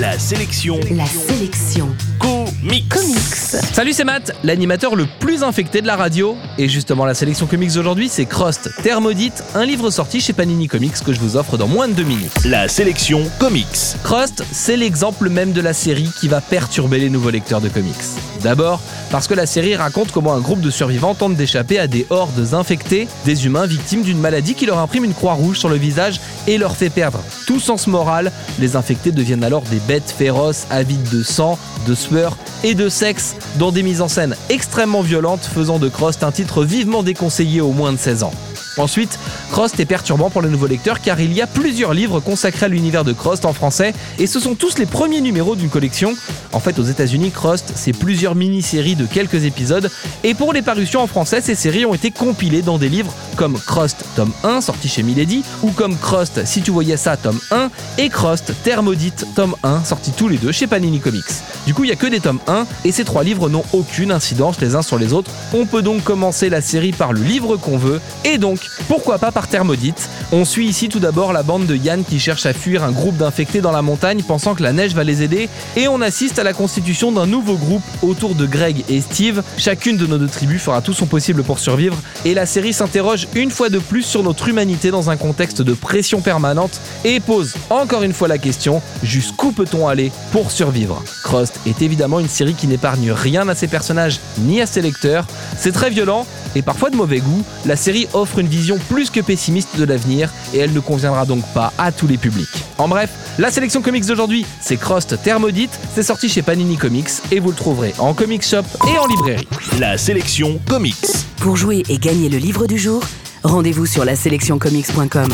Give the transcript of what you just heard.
La sélection La sélection comics. comics. Salut, c'est Matt, l'animateur le plus infecté de la radio. Et justement, la sélection comics d'aujourd'hui, c'est Crost, Terre Maudite, un livre sorti chez Panini Comics que je vous offre dans moins de deux minutes. La sélection comics. Crost, c'est l'exemple même de la série qui va perturber les nouveaux lecteurs de comics. D'abord, parce que la série raconte comment un groupe de survivants tente d'échapper à des hordes infectées, des humains victimes d'une maladie qui leur imprime une croix rouge sur le visage et leur fait perdre tout sens moral. Les infectés deviennent alors des bêtes féroces, avides de sang, de sueur et de sexe, dans des mises en scène extrêmement violentes, faisant de Crost un titre vivement déconseillé aux moins de 16 ans. Ensuite, Crost est perturbant pour les nouveaux lecteurs car il y a plusieurs livres consacrés à l'univers de Crost en français et ce sont tous les premiers numéros d'une collection. En fait, aux États-Unis, Crost, c'est plusieurs mini-séries de quelques épisodes et pour les parutions en français, ces séries ont été compilées dans des livres comme Crost tome 1 sorti chez Milady ou comme Crost si tu voyais ça tome 1 et Crost Terre maudite tome 1 sortis tous les deux chez Panini Comics. Du coup, il y a que des tomes 1 et ces trois livres n'ont aucune incidence les uns sur les autres. On peut donc commencer la série par le livre qu'on veut et donc pourquoi pas par Terre maudite On suit ici tout d'abord la bande de Yann qui cherche à fuir un groupe d'infectés dans la montagne pensant que la neige va les aider et on assiste à la constitution d'un nouveau groupe autour de Greg et Steve. Chacune de nos deux tribus fera tout son possible pour survivre et la série s'interroge une fois de plus sur notre humanité dans un contexte de pression permanente et pose encore une fois la question jusqu'où peut-on aller pour survivre? Crost est évidemment une série qui n'épargne rien à ses personnages ni à ses lecteurs. C'est très violent et parfois de mauvais goût, la série offre une vision plus que pessimiste de l'avenir et elle ne conviendra donc pas à tous les publics. En bref, la sélection comics d'aujourd'hui, c'est Crost Terre Maudite, c'est sorti chez Panini Comics et vous le trouverez en comic shop et en librairie. La sélection comics. Pour jouer et gagner le livre du jour, rendez-vous sur la sélectioncomics.com.